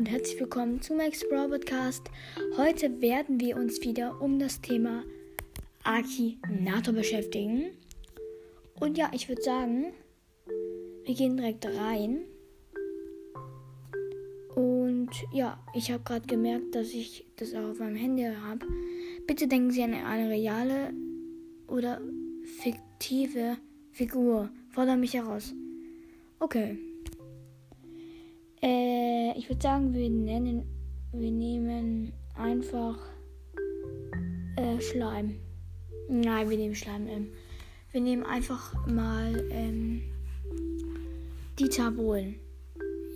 und herzlich willkommen zu Max Brawl Podcast. Heute werden wir uns wieder um das Thema Akinator beschäftigen. Und ja, ich würde sagen, wir gehen direkt rein. Und ja, ich habe gerade gemerkt, dass ich das auch auf meinem Handy habe. Bitte denken Sie an eine reale oder fiktive Figur. Fordere mich heraus. Okay. Äh, ich würde sagen, wir nennen, wir nehmen einfach äh, Schleim. Nein, wir nehmen Schleim. Ähm, wir nehmen einfach mal ähm, Dieter Bohlen.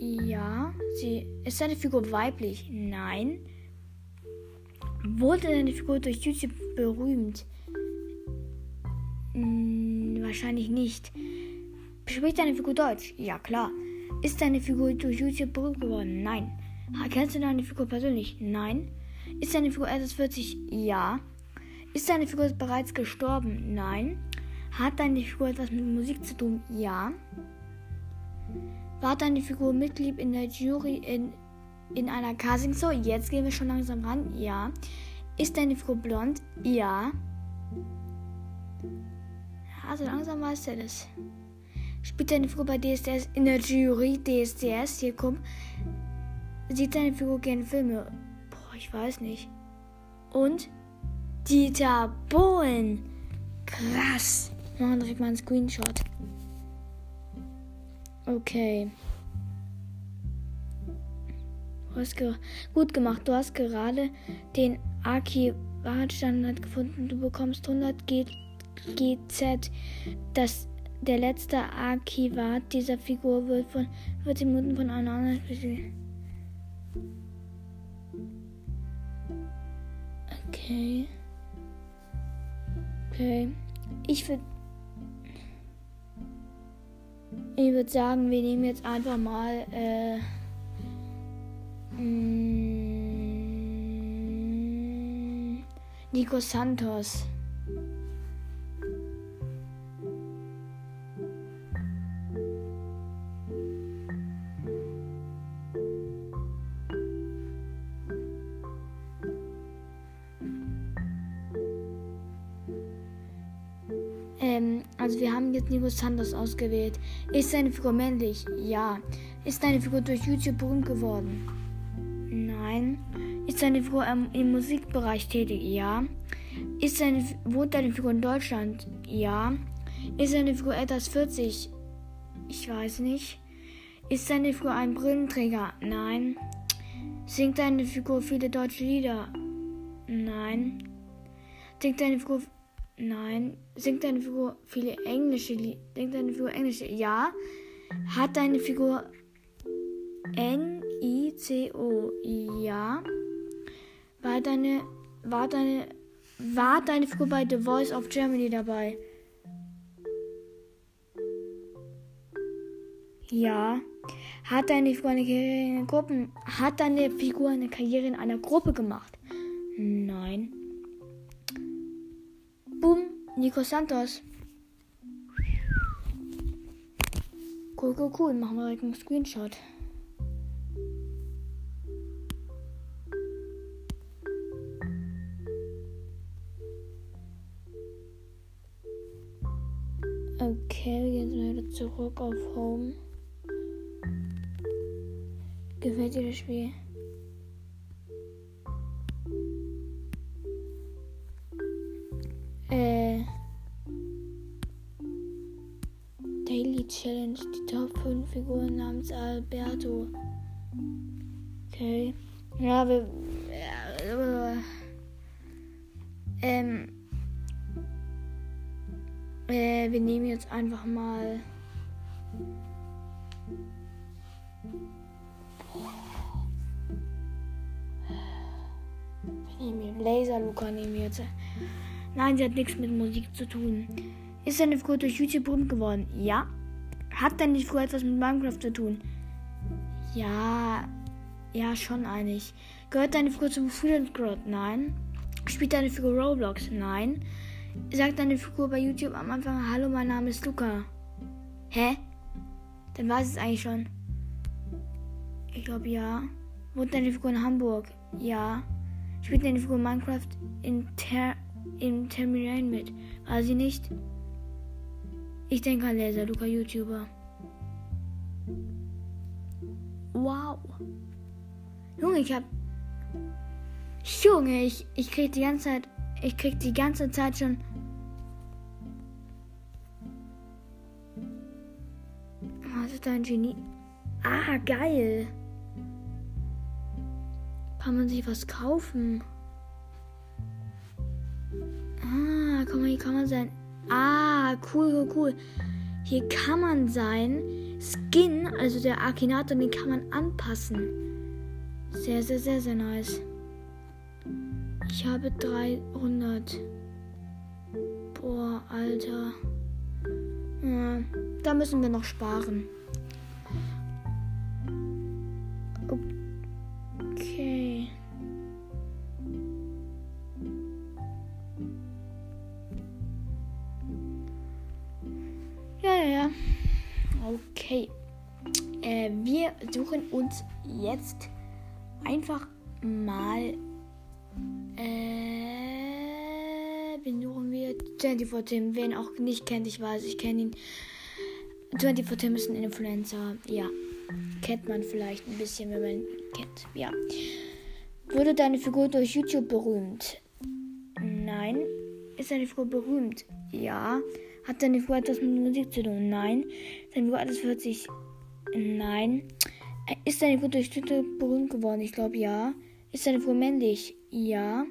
Ja, sie ist seine Figur weiblich. Nein. Wurde seine Figur durch YouTube berühmt? Hm, wahrscheinlich nicht. Spricht deine Figur Deutsch? Ja, klar. Ist deine Figur durch YouTube berühmt geworden? Nein. Kennst du deine Figur persönlich? Nein. Ist deine Figur als 40? Ja. Ist deine Figur bereits gestorben? Nein. Hat deine Figur etwas mit Musik zu tun? Ja. War deine Figur Mitglied in der Jury in, in einer Casting Show? Jetzt gehen wir schon langsam ran. Ja. Ist deine Figur blond? Ja. Also langsam weiß er das. Spielt deine Figur bei DSDS in der Jury DSDS? Hier komm. Sieht deine Figur gerne Filme? Boah, ich weiß nicht. Und Dieter Bohlen. Krass. Machen direkt mal einen Screenshot. Okay. Du hast gut gemacht. Du hast gerade den Archivarstandard gefunden. Du bekommst 100 G GZ. Das der letzte Archivat dieser Figur wird von 14 Minuten von einer anderen Spezies. Okay. Okay. Ich würde. Ich würde sagen, wir nehmen jetzt einfach mal. Äh, mm, Nico Santos. Haben jetzt Nico Santos ausgewählt. Ist seine Figur männlich? Ja. Ist deine Figur durch YouTube berühmt geworden? Nein. Ist deine Figur im, Musikbereich tätig? Ja. Ist seine, wohnt deine Figur in Deutschland? Ja. Ist deine Figur als 40? Ich weiß nicht. Ist deine Figur ein Brillenträger? Nein. Singt deine Figur viele deutsche Lieder? Nein. Singt deine Figur Nein. Singt deine Figur viele englische Lieder? Singt deine Figur englische? Ja. Hat deine Figur N-I-C-O? Ja. War deine, war deine, war deine Figur bei The Voice of Germany dabei? Ja. Hat deine Figur eine Karriere in Gruppen? Hat deine Figur eine Karriere in einer Gruppe gemacht? Nein. Nico Santos. Cool, cool, cool. Machen wir direkt einen Screenshot. Okay, jetzt wieder zurück auf Home. Gefällt dir das Spiel? Challenge, die Top 5 Figuren namens Alberto. Okay. Ja, wir. Äh, ähm. Äh, wir nehmen jetzt einfach mal. Wir nehmen Laser Luca nehmen wir jetzt. Nein, sie hat nichts mit Musik zu tun. Ist deine Figur durch YouTube berühmt geworden? Ja. Hat deine Figur etwas mit Minecraft zu tun? Ja. Ja, schon einig. Gehört deine Figur zum Freelance Squad? Nein. Spielt deine Figur Roblox? Nein. Sagt deine Figur bei YouTube am Anfang, hallo, mein Name ist Luca. Hä? Dann weiß es eigentlich schon. Ich glaube ja. Wohnt deine Figur in Hamburg? Ja. Spielt deine Figur Minecraft in, Ter in Terminal mit? War sie nicht? Ich denke an Laser, Luca YouTuber. Wow. Junge, ich hab. Junge, ich, ich krieg die ganze Zeit. Ich krieg die ganze Zeit schon. Was ist dein Genie? Ah, geil. Kann man sich was kaufen? Ah, guck mal, hier kann man sein. Ah, cool, cool, cool. Hier kann man sein Skin, also der Akinator, den kann man anpassen. Sehr, sehr, sehr, sehr nice. Ich habe 300. Boah, Alter. Ja, da müssen wir noch sparen. Jetzt einfach mal. Äh, wen suchen wir? 24 Tim. Wen auch nicht kennt, ich weiß, ich kenne ihn. 24 Tim ist ein Influencer. Ja. Kennt man vielleicht ein bisschen, wenn man ihn kennt. Ja. Wurde deine Figur durch YouTube berühmt? Nein. Ist deine Figur berühmt? Ja. Hat deine Figur etwas mit Musik zu tun? Nein. Deine Figur hört sich. Nein. Ist deine Figur durch Twitter berühmt geworden? Ich glaube ja. Ist deine Figur männlich? Ja.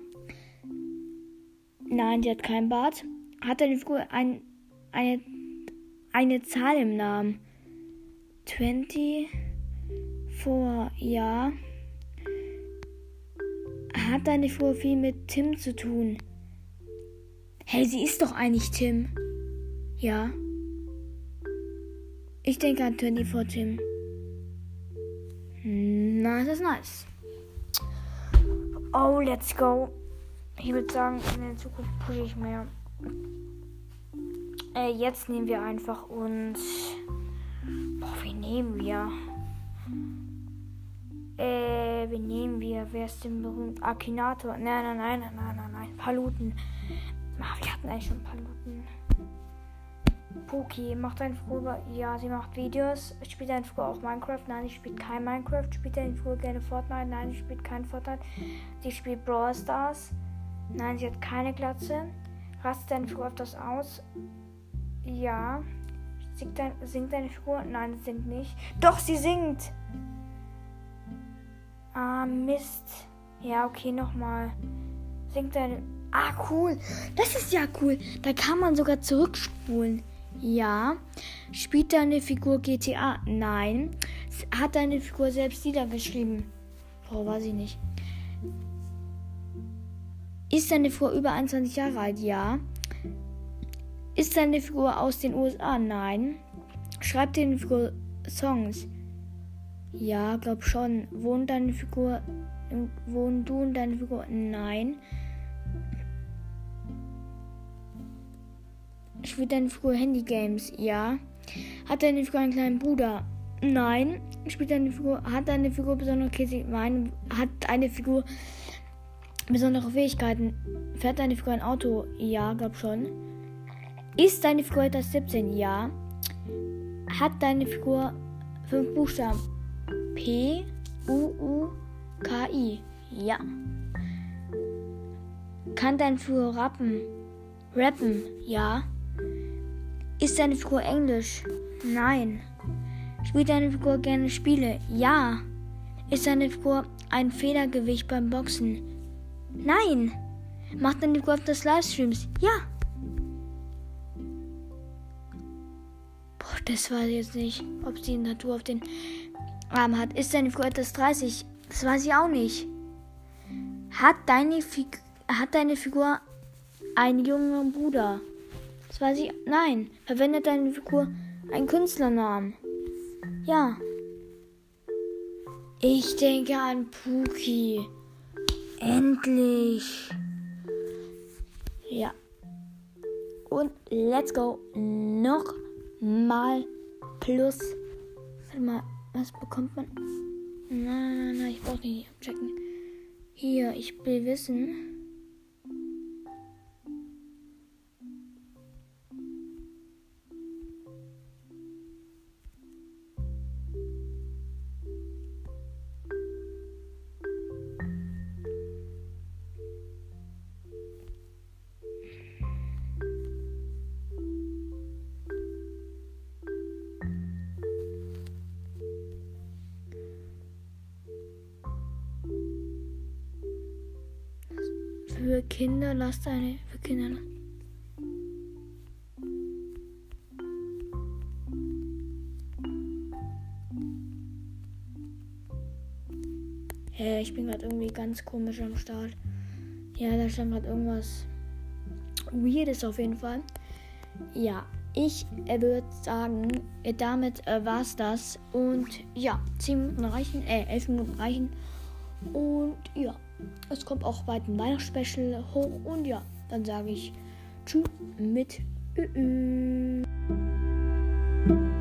Nein, die hat kein Bart. Hat deine Figur ein, eine, eine Zahl im Namen? 24. Ja. Hat deine Figur viel mit Tim zu tun? Hey, sie ist doch eigentlich Tim. Ja. Ich denke an 24 Tim. Nice, ist nice. Oh, let's go. Ich würde sagen, in der Zukunft pushe ich mehr. Äh, jetzt nehmen wir einfach und. Boah, wie nehmen wir? Äh, wie nehmen wir? Wer ist denn berühmt? Akinator? Nein, nein, nein, nein, nein, nein, nein. Paluten. Ach, wir hatten eigentlich schon Paluten. Poki macht ein Figur. Ja, sie macht Videos. Spielt ein Figur auch Minecraft? Nein, sie spielt kein Minecraft. Spielt ein Figur gerne Fortnite? Nein, sie spielt kein Fortnite. Sie spielt Brawl Stars. Nein, sie hat keine Glatze. Rastet deine auf das aus? Ja. Singt, dein, singt deine Figur? Nein, sie singt nicht. Doch, sie singt! Ah, Mist. Ja, okay, nochmal. Singt deine. Ah, cool. Das ist ja cool. Da kann man sogar zurückspulen. Ja. Spielt deine Figur GTA? Nein. Hat deine Figur selbst Lieder geschrieben? Oh, weiß ich nicht. Ist deine Figur über 21 Jahre alt? Ja. Ist deine Figur aus den USA? Nein. Schreibt deine Figur Songs? Ja, glaub schon. Wohnt deine Figur. Wohnt du und deine Figur? Nein. Spielt deine Figur Handygames? Ja. Hat deine Figur einen kleinen Bruder? Nein. Spielt deine Figur, hat deine Figur besondere Käse? Nein. Hat eine Figur besondere Fähigkeiten? Fährt deine Figur ein Auto? Ja, glaub schon. Ist deine Figur etwas 17? Ja. Hat deine Figur fünf Buchstaben? P, U, U, K, I. Ja. Kann deine Figur rappen? Rappen? Ja. Ist deine Figur Englisch? Nein. Spielt deine Figur gerne Spiele? Ja. Ist deine Figur ein Federgewicht beim Boxen? Nein. Macht deine Figur auf das Livestreams? Ja. Boah, das weiß ich jetzt nicht, ob sie eine Natur auf den Arm hat. Ist deine Figur etwas 30? Das weiß ich auch nicht. Hat deine, Fig hat deine Figur einen jungen Bruder? Das weiß ich. Nein. Verwendet deine Figur einen Künstlernamen. Ja. Ich denke an Puki. Endlich. Ja. Und let's go. Noch mal plus. Warte mal, was bekommt man? Nein, nein, nein, ich brauche nicht abchecken. Hier, ich will wissen. Für Kinder, lasst eine für Kinder. Hey, ich bin gerade irgendwie ganz komisch am Start. Ja, da stand gerade irgendwas Weirdes auf jeden Fall. Ja, ich äh, würde sagen, äh, damit äh, war es das. Und ja, 10 Minuten reichen, äh, 11 Minuten reichen. Und ja, es kommt auch bald ein Weihnachtsspecial hoch. Und ja, dann sage ich Tschüss mit Ü -Ü.